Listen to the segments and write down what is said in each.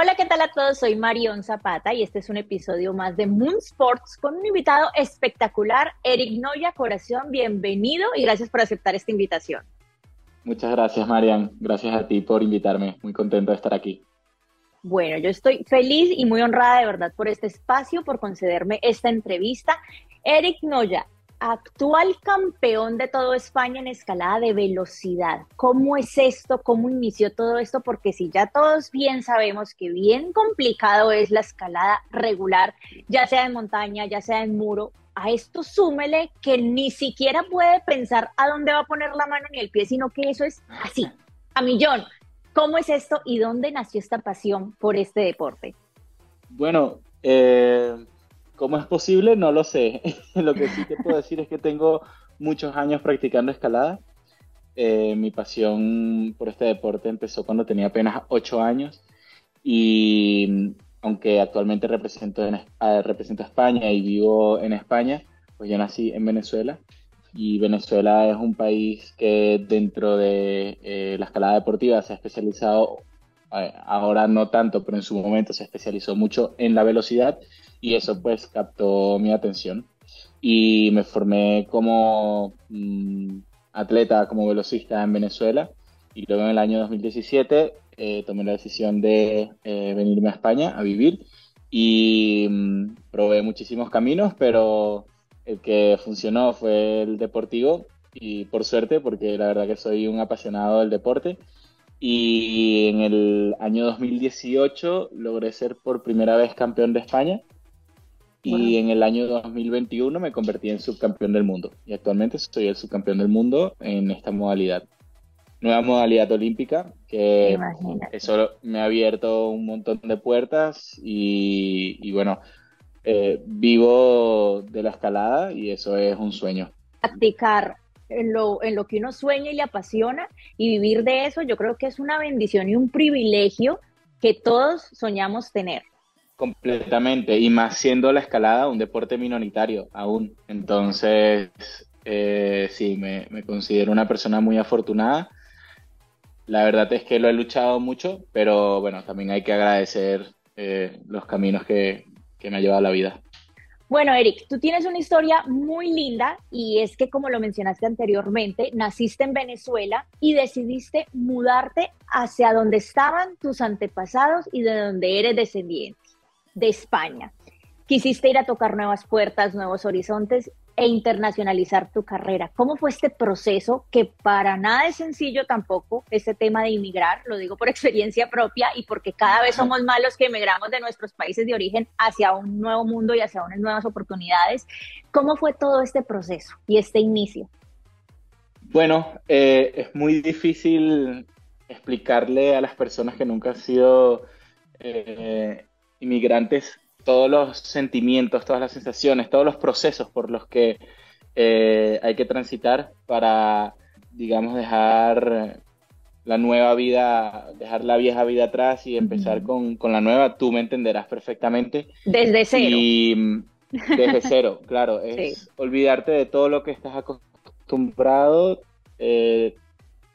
Hola, ¿qué tal a todos? Soy Marion Zapata y este es un episodio más de Moon Sports con un invitado espectacular, Eric Noya Corazón. Bienvenido y gracias por aceptar esta invitación. Muchas gracias, Marian. Gracias a ti por invitarme. Muy contento de estar aquí. Bueno, yo estoy feliz y muy honrada de verdad por este espacio, por concederme esta entrevista. Eric Noya, actual campeón de todo España en escalada de velocidad. ¿Cómo es esto? ¿Cómo inició todo esto? Porque si ya todos bien sabemos que bien complicado es la escalada regular, ya sea en montaña, ya sea en muro, a esto súmele que ni siquiera puede pensar a dónde va a poner la mano ni el pie, sino que eso es así, a millón. ¿Cómo es esto y dónde nació esta pasión por este deporte? Bueno, eh, ¿Cómo es posible? No lo sé. lo que sí te puedo decir es que tengo muchos años practicando escalada. Eh, mi pasión por este deporte empezó cuando tenía apenas 8 años y aunque actualmente represento, represento a España y vivo en España, pues yo nací en Venezuela y Venezuela es un país que dentro de eh, la escalada deportiva se ha especializado, ahora no tanto, pero en su momento se especializó mucho en la velocidad y eso pues captó mi atención. Y me formé como mm, atleta, como velocista en Venezuela. Y luego en el año 2017 eh, tomé la decisión de eh, venirme a España a vivir. Y mm, probé muchísimos caminos, pero el que funcionó fue el deportivo. Y por suerte, porque la verdad que soy un apasionado del deporte. Y en el año 2018 logré ser por primera vez campeón de España y en el año 2021 me convertí en subcampeón del mundo. Y actualmente soy el subcampeón del mundo en esta modalidad. Nueva modalidad olímpica, que eso me ha abierto un montón de puertas y, bueno, eh, vivo de la escalada y eso es un sueño. Practicar en lo, en lo que uno sueña y le apasiona y vivir de eso, yo creo que es una bendición y un privilegio que todos soñamos tener. Completamente, y más siendo la escalada un deporte minoritario aún. Entonces, eh, sí, me, considero una persona muy afortunada. La verdad es que lo he luchado mucho, pero bueno, también hay que agradecer eh, los caminos que, que me ha llevado la vida. Bueno, Eric, tú tienes una historia muy linda y es que, como lo mencionaste anteriormente, naciste en Venezuela y decidiste mudarte hacia donde estaban tus antepasados y de donde eres descendiente de España. Quisiste ir a tocar nuevas puertas, nuevos horizontes e internacionalizar tu carrera. ¿Cómo fue este proceso que para nada es sencillo tampoco, este tema de inmigrar? Lo digo por experiencia propia y porque cada vez somos más los que emigramos de nuestros países de origen hacia un nuevo mundo y hacia unas nuevas oportunidades. ¿Cómo fue todo este proceso y este inicio? Bueno, eh, es muy difícil explicarle a las personas que nunca han sido eh, inmigrantes todos los sentimientos, todas las sensaciones, todos los procesos por los que eh, hay que transitar para, digamos, dejar la nueva vida, dejar la vieja vida atrás y empezar con, la nueva, tú me entenderás perfectamente. Desde cero. Y desde cero, claro, es olvidarte de todo lo que estás acostumbrado, eh,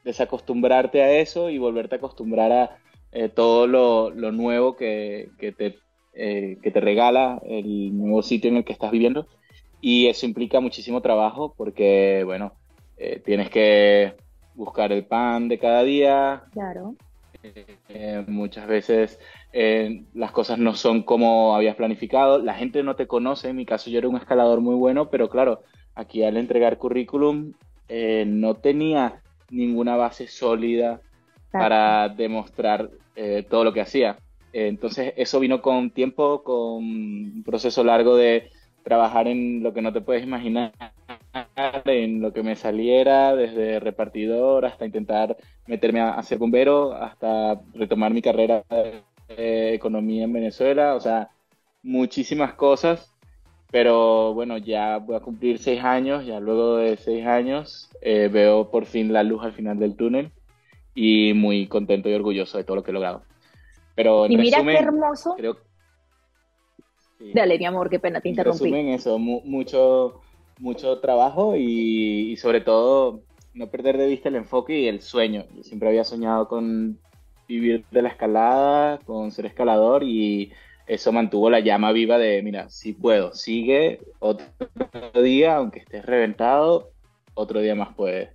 desacostumbrarte a eso y volverte a acostumbrar a eh, todo lo, nuevo que, te, eh, que te regala el nuevo sitio en el que estás viviendo. Y eso implica muchísimo trabajo porque, bueno, eh, tienes que buscar el pan de cada día. Claro. muchas veces las cosas no son como habías planificado. La gente no te conoce. En mi caso, yo era un escalador muy bueno, pero claro, aquí al entregar currículum no tenía ninguna base sólida para demostrar eh, todo lo que hacía. Entonces eso vino con tiempo, con un proceso largo de trabajar en lo que no te puedes imaginar, en lo que me saliera, desde repartidor hasta intentar meterme a, ser bombero, hasta retomar mi carrera de economía en Venezuela, o sea, muchísimas cosas, pero bueno, ya voy a cumplir seis años, ya luego de seis años eh, veo por fin la luz al final del túnel y muy contento y orgulloso de todo lo que he logrado. Pero y mira qué hermoso. Dale, mi amor, qué pena, te interrumpí. En eso, mucho, mucho trabajo y, sobre todo no perder de vista el enfoque y el sueño. Yo siempre había soñado con vivir de la escalada, con ser escalador y eso mantuvo la llama viva de, mira, si puedo, sigue otro día, aunque estés reventado, otro día más puedes.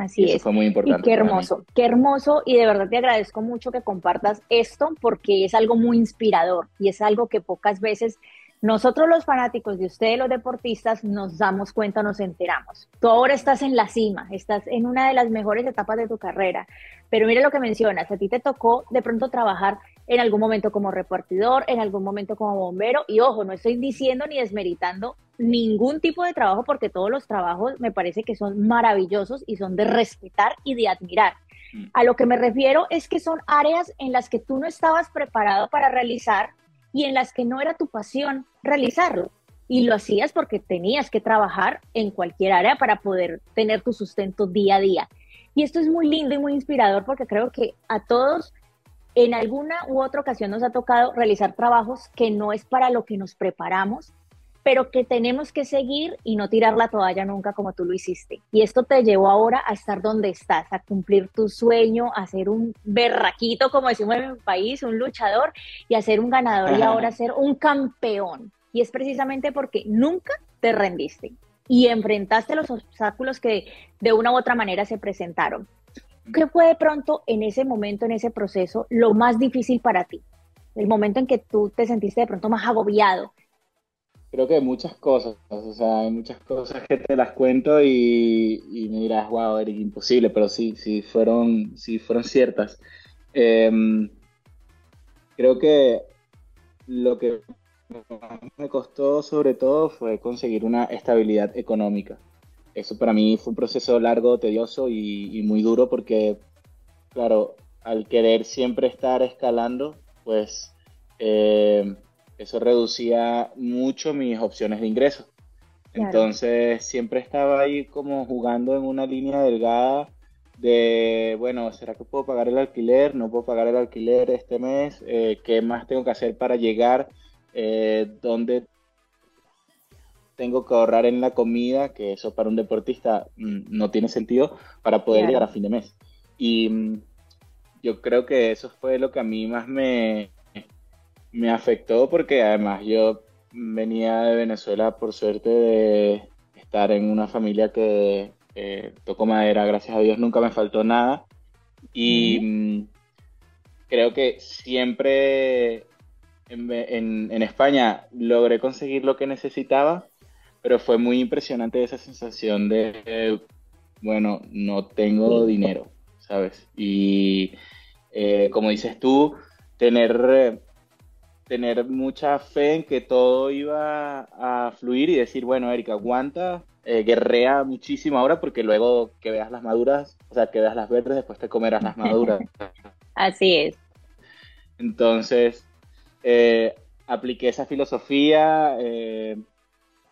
Así eso es. Fue muy importante. qué hermoso, qué hermoso. Y de verdad te agradezco mucho que compartas esto porque es algo muy inspirador y es algo que pocas veces nosotros los fanáticos de ustedes, los deportistas, nos damos cuenta, nos enteramos. Tú ahora estás en la cima, estás en una de las mejores etapas de tu carrera, pero mire lo que mencionas, a ti te tocó de pronto trabajar en algún momento como repartidor, en algún momento como bombero, y ojo, no estoy diciendo ni desmeritando ningún tipo de trabajo porque todos los trabajos me parece que son maravillosos y son de respetar y de admirar. Mm. A lo que me refiero es que son áreas en las que tú no estabas preparado para realizar y en las que no era tu pasión realizarlo. Y lo hacías porque tenías que trabajar en cualquier área para poder tener tu sustento día a día. Y esto es muy lindo y muy inspirador porque creo que a todos en alguna u otra ocasión nos ha tocado realizar trabajos que no es para lo que nos preparamos, pero que tenemos que seguir y no tirar la toalla nunca como tú lo hiciste. Y esto te llevó ahora a estar donde estás, a cumplir tu sueño, a ser un berraquito, como decimos en mi país, un luchador, y a ser un ganador y ahora ser un campeón. Y es precisamente porque nunca te rendiste y enfrentaste los obstáculos que de una u otra manera se presentaron. ¿Qué fue de pronto en ese momento, en ese proceso, lo más difícil para ti? El momento en que tú te sentiste de pronto más agobiado, Creo que muchas cosas, o sea, hay muchas cosas que te las cuento y, me dirás, wow, Eric, imposible, pero sí, sí fueron, sí fueron ciertas. Em, creo que lo que me costó sobre todo fue conseguir una estabilidad económica. Eso para mí fue un proceso largo, tedioso y, muy duro porque, claro, al querer siempre estar escalando, pues... Eh, eso reducía mucho mis opciones de ingreso. Entonces siempre estaba ahí como jugando en una línea delgada de, bueno, ¿será que puedo pagar el alquiler? ¿No puedo pagar el alquiler este mes? Eh, ¿Qué más tengo que hacer para llegar? Eh, ¿Dónde tengo que ahorrar en la comida? Que eso para un deportista mm, no tiene sentido para poder llegar a fin de mes. Y mm, yo creo que eso fue lo que a mí más me, me afectó porque además yo venía de Venezuela por suerte de estar en una familia que eh, tocó madera, gracias a Dios nunca me faltó nada. Y mm, creo que siempre en, España logré conseguir lo que necesitaba, pero fue muy impresionante esa sensación de, bueno, no tengo dinero, ¿sabes? Y eh, como dices tú, tener tener mucha fe en que todo iba a fluir y decir, bueno, Erika, aguanta, eh, guerrea muchísimo ahora porque luego que veas las maduras, o sea, que veas las verdes, después te comerás las maduras. Así es. Entonces, eh, apliqué esa filosofía, eh,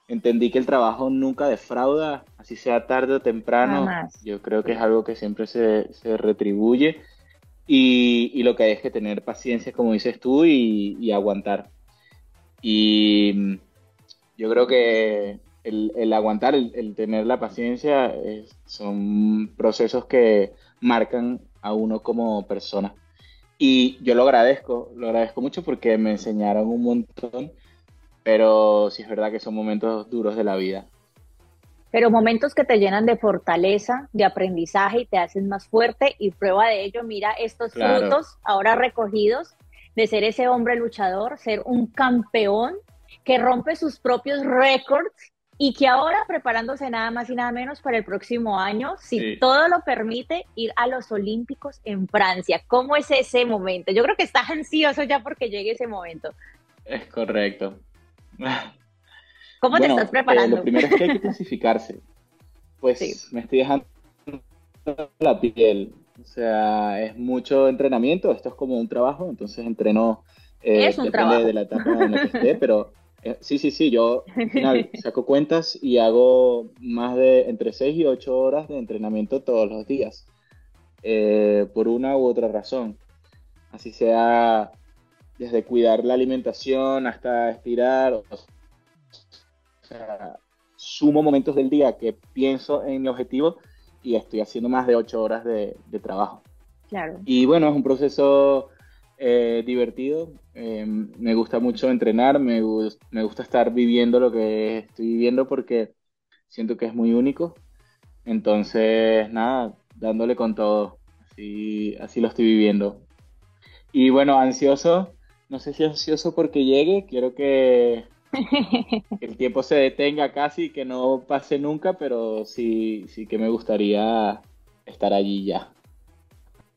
entendí que el trabajo nunca defrauda, así sea tarde o temprano. Yo creo que es algo que siempre se, se retribuye y, lo que hay es que tener paciencia, como dices tú, y, aguantar. Y mm, yo creo que el, aguantar, el, tener la paciencia, son procesos que marcan a uno como persona. Y yo lo agradezco, lo agradezco mucho porque me enseñaron un montón, pero sí es verdad que son momentos duros de la vida pero momentos que te llenan de fortaleza, de aprendizaje y te hacen más fuerte y prueba de ello, mira estos frutos ahora recogidos de ser ese hombre luchador, ser un campeón que rompe sus propios récords y que ahora preparándose nada más y nada menos para el próximo año, si todo lo permite, ir a los Olímpicos en Francia. ¿Cómo es ese momento? Yo creo que estás ansioso ya porque llegue ese momento. Es correcto. ¿Cómo te estás preparando? Eh, lo primero es que hay que clasificarse. Pues me estoy dejando la piel. O sea, es mucho entrenamiento. Esto es como un trabajo, entonces entreno. Eh, es un trabajo. de la etapa en la que esté, pero eh, sí, sí, sí. Yo al final saco cuentas y hago más de entre 6 y 8 horas de entrenamiento todos los días. por una u otra razón. Así sea desde cuidar la alimentación hasta estirar, sumo momentos del día que pienso en mi objetivo y estoy haciendo más de ocho horas de, trabajo. Claro. Y bueno, es un proceso eh, divertido. Eh, me gusta mucho entrenar, me, me gusta estar viviendo lo que estoy viviendo porque siento que es muy único. Entonces, nada, dándole con todo. Así, así lo estoy viviendo. Y bueno, ansioso, no sé si ansioso porque llegue, quiero que, el tiempo se detenga casi, que no pase nunca, pero sí, sí que me gustaría estar allí ya.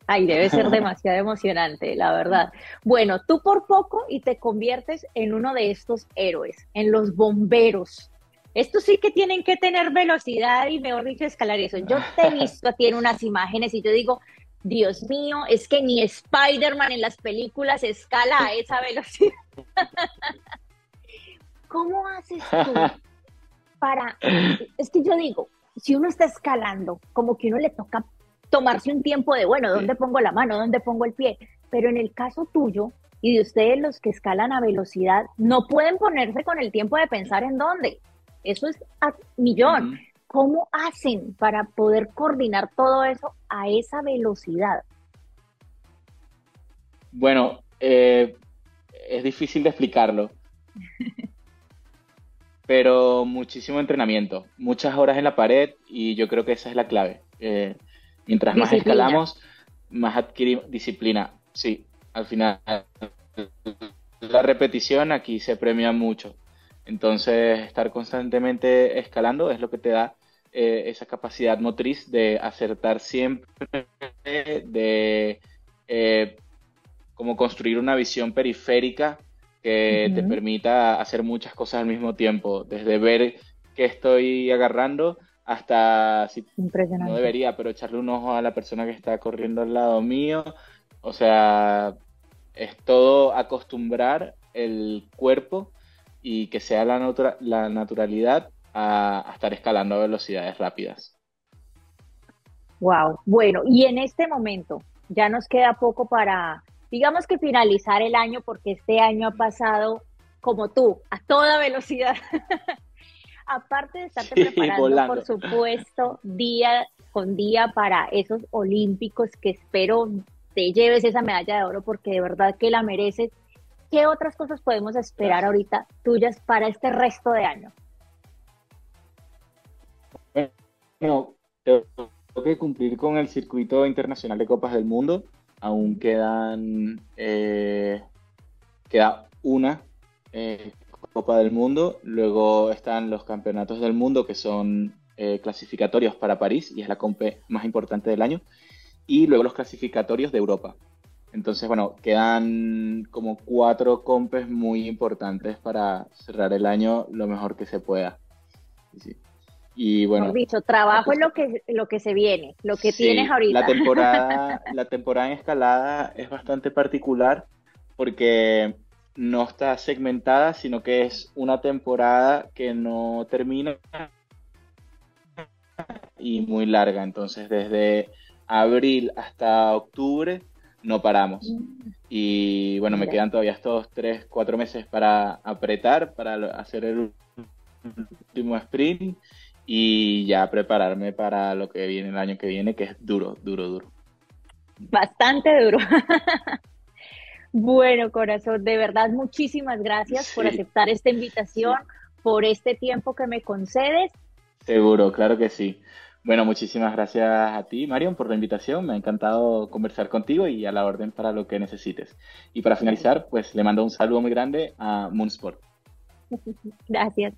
Ay, debe ser demasiado emocionante, la verdad. Bueno, tú por poco y te conviertes en uno de estos héroes, en los bomberos. Estos sí que tienen que tener velocidad y mejor dicho escalar eso. Yo te he visto aquí en unas imágenes y yo digo, Dios mío, es que ni Spider-Man en las películas escala a esa velocidad. ¿Cómo haces tú para... Es que yo digo, si uno está escalando, como que uno le toca tomarse un tiempo de, bueno, ¿dónde pongo la mano? ¿Dónde pongo el pie? Pero en el caso tuyo y de ustedes los que escalan a velocidad, no pueden ponerse con el tiempo de pensar en dónde. Eso es a millón. ¿Cómo hacen para poder coordinar todo eso a esa velocidad? Bueno, eh, es difícil de explicarlo. pero muchísimo entrenamiento, muchas horas en la pared y yo creo que esa es la clave. Eh, mientras más escalamos, más adquirimos disciplina. Sí, al final la repetición aquí se premia mucho. Entonces, estar constantemente escalando es lo que te da eh, esa capacidad motriz de acertar siempre, de eh, como construir una visión periférica que te permita hacer muchas cosas al mismo tiempo, desde ver qué estoy agarrando hasta si no debería, pero echarle un ojo a la persona que está corriendo al lado mío. O sea, es todo acostumbrar el cuerpo y que sea la, la naturalidad a, a, estar escalando a velocidades rápidas. Wow, bueno, y en este momento ya nos queda poco para digamos que finalizar el año, porque este año ha pasado como tú, a toda velocidad. Aparte de estarte preparando, por supuesto, día con día para esos olímpicos que espero te lleves esa medalla de oro porque de verdad que la mereces. ¿Qué otras cosas podemos esperar ahorita tuyas para este resto de año? Bueno, tengo que cumplir con el circuito internacional de Copas del Mundo aún quedan, eh, queda una eh, Copa del Mundo, luego están los campeonatos del mundo que son eh, clasificatorios para París y es la compe más importante del año, y luego los clasificatorios de Europa. Entonces, bueno, quedan como cuatro compes muy importantes para cerrar el año lo mejor que se pueda. Sí. Y bueno. Por dicho, trabajo es lo que, lo que se viene, lo que tienes ahorita. La temporada, la temporada en escalada es bastante particular porque no está segmentada, sino que es una temporada que no termina y muy larga. Entonces, desde abril hasta octubre no paramos. Mm. Y bueno, me quedan todavía estos tres, cuatro meses para apretar, para hacer el último sprint y ya prepararme para lo que viene el año que viene, que es duro, duro, duro. Bastante duro. bueno, corazón, de verdad, muchísimas gracias por aceptar esta invitación, por este tiempo que me concedes. Seguro, claro que sí. Bueno, muchísimas gracias a ti, Marion, por la invitación. Me ha encantado conversar contigo y a la orden para lo que necesites. Y para finalizar, pues le mando un saludo muy grande a Moonsport. Gracias.